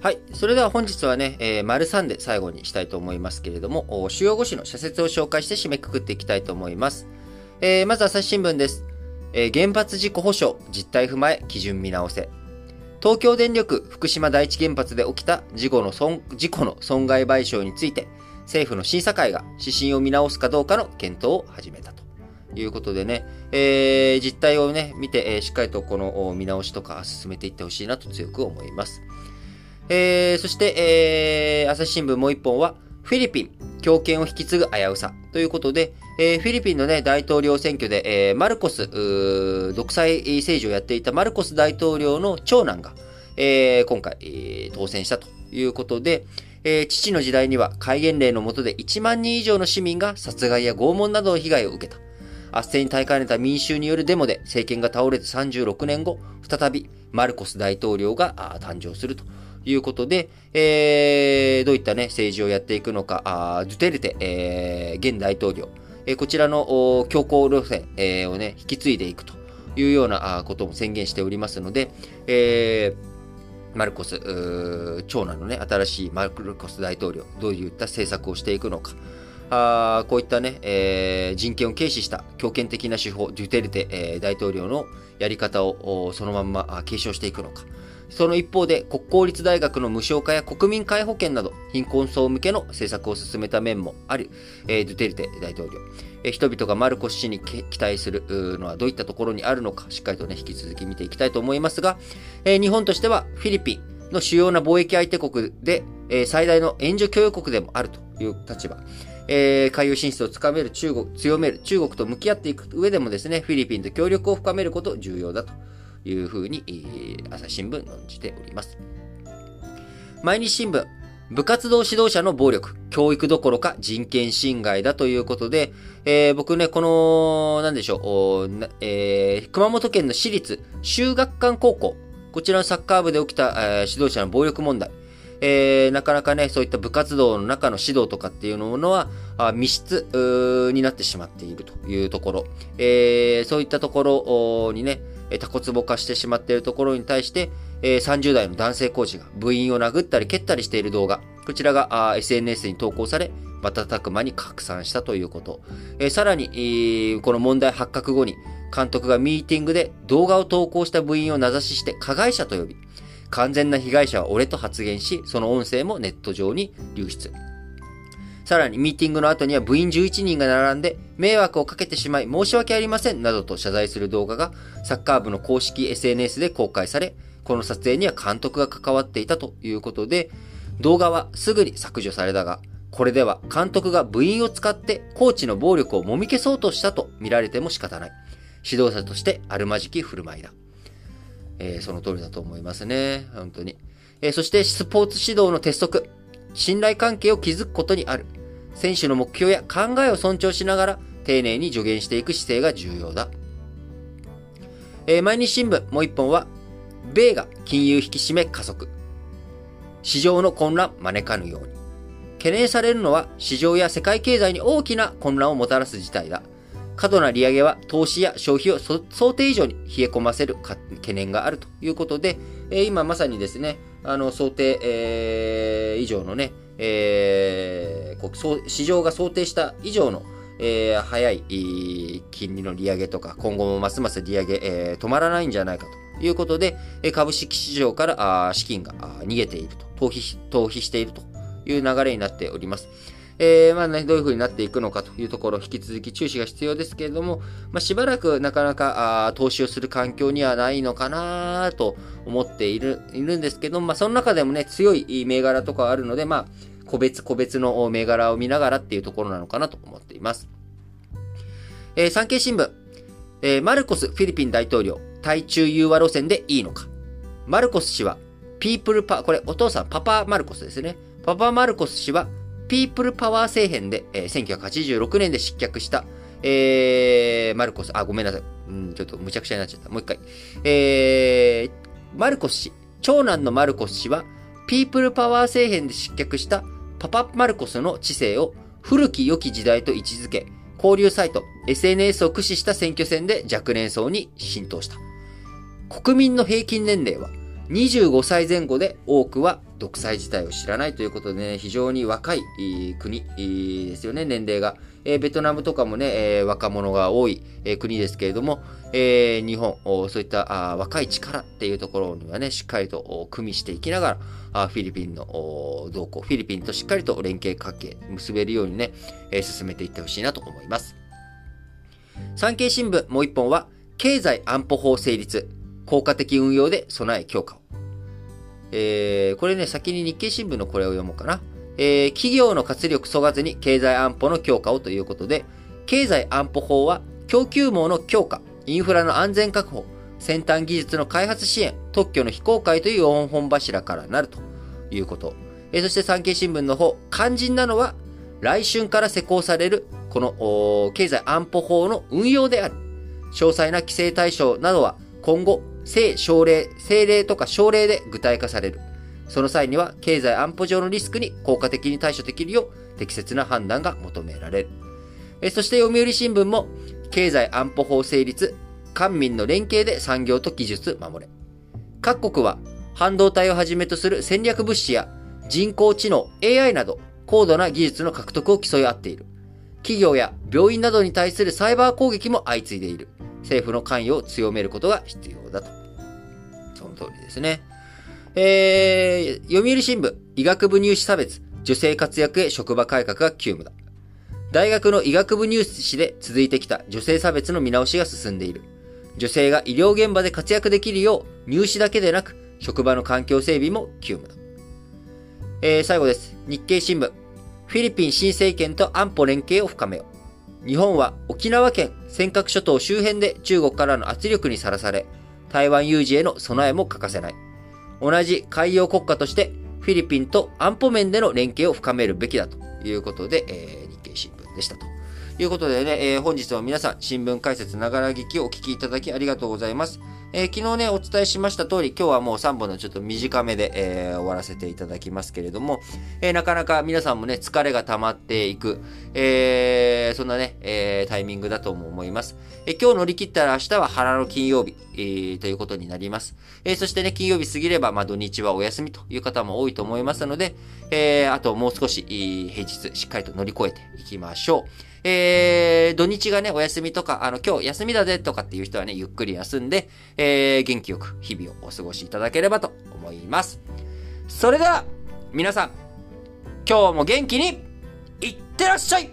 はい。それでは本日はね、えー、丸3で最後にしたいと思いますけれども、主要5紙の社説を紹介して締めくくっていきたいと思います。えー、まず朝日新聞です。えー、原発事故保障、実態踏まえ、基準見直せ。東京電力福島第一原発で起きた事故の損事故の損害賠償について、政府の審査会が指針を見直すかどうかの検討を始めたということでね、えー、実態をね、見て、えー、しっかりとこの見直しとか進めていってほしいなと強く思います。えー、そして、えー、朝日新聞もう一本は、フィリピン、強権を引き継ぐ危うさということで、えー、フィリピンのね、大統領選挙で、えー、マルコス、独裁政治をやっていたマルコス大統領の長男が、えー、今回、えー、当選したということで、えー、父の時代には戒厳令の下で1万人以上の市民が殺害や拷問などの被害を受けた。圧政に耐えかねた民衆によるデモで政権が倒れて36年後、再びマルコス大統領が誕生するということで、えー、どういったね、政治をやっていくのか、あドゥテルテ、えー、現大統領、えー、こちらの強硬路線、えー、をね、引き継いでいくというようなことも宣言しておりますので、えー、マルコス、長男のね、新しいマルコス大統領、どういった政策をしていくのか、あこういったね、えー、人権を軽視した強権的な手法、デュテルテ、えー、大統領のやり方をそのまんま継承していくのか。その一方で、国公立大学の無償化や国民皆保険など、貧困層向けの政策を進めた面もある、えー、ドゥテルテ大統領。えー、人々がマルコス氏に期待するのはどういったところにあるのか、しっかりとね、引き続き見ていきたいと思いますが、えー、日本としてはフィリピンの主要な貿易相手国で、えー、最大の援助供与国でもあるという立場。えー、海洋進出をつかめる中国、強める中国と向き合っていく上でもですね、フィリピンと協力を深めること重要だというふうに、えー、朝日新聞論じております。毎日新聞、部活動指導者の暴力、教育どころか人権侵害だということで、えー、僕ね、この、なんでしょう、えー、熊本県の私立修学館高校、こちらのサッカー部で起きた、えー、指導者の暴力問題、えー、なかなかね、そういった部活動の中の指導とかっていうものは、あ密室になってしまっているというところ、えー、そういったところにね、タコツボ化してしまっているところに対して、えー、30代の男性コーチが部員を殴ったり蹴ったりしている動画、こちらがあ SNS に投稿され、瞬く間に拡散したということ。えー、さらに、えー、この問題発覚後に、監督がミーティングで動画を投稿した部員を名指しして加害者と呼び、完全な被害者は俺と発言し、その音声もネット上に流出。さらにミーティングの後には部員11人が並んで迷惑をかけてしまい申し訳ありませんなどと謝罪する動画がサッカー部の公式 SNS で公開され、この撮影には監督が関わっていたということで、動画はすぐに削除されたが、これでは監督が部員を使ってコーチの暴力をもみ消そうとしたと見られても仕方ない。指導者としてあるまじき振る舞いだ。えー、その通りだと思いますね。本当に。えー、そしてスポーツ指導の鉄則。信頼関係を築くことにある。選手の目標や考えを尊重しながら、丁寧に助言していく姿勢が重要だ。えー、毎日新聞もう一本は、米が金融引き締め加速。市場の混乱招かぬように。懸念されるのは市場や世界経済に大きな混乱をもたらす事態だ。過度な利上げは投資や消費を想定以上に冷え込ませる懸念があるということで、えー、今まさにですね、あの、想定、えー、以上のね、えー、市場が想定した以上の、えー、早い金利の利上げとか、今後もますます利上げ、えー、止まらないんじゃないかということで、株式市場から資金が逃げていると、逃避、逃避しているという流れになっております。えー、まあね、どういう風になっていくのかというところ、引き続き注視が必要ですけれども、まあ、しばらくなかなか、あ投資をする環境にはないのかなと思っている、いるんですけど、まあ、その中でもね、強い銘柄とかあるので、まあ、個別個別の銘柄を見ながらっていうところなのかなと思っています。えー、産経新聞、えー、マルコスフィリピン大統領、対中融和路線でいいのか。マルコス氏は、ピープルパ、これお父さん、パパマルコスですね。パパマルコス氏は、ピープルパワー政変で、えー、1986年で失脚した、えー、マルコス、あ、ごめんなさい。うん、ちょっと無茶苦茶になっちゃった。もう一回。えー、マルコス氏、長男のマルコス氏は、ピープルパワー政変で失脚したパパ・マルコスの知性を古き良き時代と位置づけ、交流サイト、SNS を駆使した選挙戦で若年層に浸透した。国民の平均年齢は25歳前後で多くは独裁自体を知らないということでね、非常に若い国ですよね、年齢が。えベトナムとかもね、え若者が多い、え国ですけれども、え日本、そういったあ若い力っていうところにはね、しっかりと組みしていきながら、あフィリピンの動向、フィリピンとしっかりと連携関係結べるようにね、え進めていってほしいなと思います。産経新聞もう一本は、経済安保法成立、効果的運用で備え強化を。えー、これね、先に日経新聞のこれを読もうかな。えー、企業の活力そがずに経済安保の強化をということで、経済安保法は供給網の強化、インフラの安全確保、先端技術の開発支援、特許の非公開という4本柱からなるということ。えー、そして産経新聞の方、肝心なのは来春から施行されるこの経済安保法の運用である。詳細な規制対象などは今後、政省令、政令とか省令で具体化される。その際には、経済安保上のリスクに効果的に対処できるよう、適切な判断が求められる。えそして読売新聞も、経済安保法成立、官民の連携で産業と技術守れ。各国は、半導体をはじめとする戦略物資や人工知能、AI など、高度な技術の獲得を競い合っている。企業や病院などに対するサイバー攻撃も相次いでいる。政府の関与を強めることが必要だと。その通りですね。えー、読売新聞、医学部入試差別、女性活躍へ職場改革が急務だ。大学の医学部入試で続いてきた女性差別の見直しが進んでいる。女性が医療現場で活躍できるよう、入試だけでなく、職場の環境整備も急務だ。えー、最後です。日経新聞。フィリピン新政権と安保連携を深めよう。日本は沖縄県尖閣諸島周辺で中国からの圧力にさらされ、台湾有事への備えも欠かせない。同じ海洋国家としてフィリピンと安保面での連携を深めるべきだということで、えー、日経新聞でしたと。いうことでね、えー、本日は皆さん新聞解説ながら聞きをお聞きいただきありがとうございます。えー、昨日ね、お伝えしました通り、今日はもう3本のちょっと短めで、えー、終わらせていただきますけれども、えー、なかなか皆さんもね、疲れが溜まっていく、えそんなね、えタイミングだとも思います。え今日乗り切ったら明日は腹の金曜日、えということになります。えそしてね、金曜日過ぎれば、まあ、土日はお休みという方も多いと思いますので、えあともう少し、平日しっかりと乗り越えていきましょう。えー、土日がね、お休みとか、あの、今日休みだぜとかっていう人はね、ゆっくり休んで、えー、元気よく日々をお過ごしいただければと思います。それでは、皆さん、今日も元気に、いってらっしゃい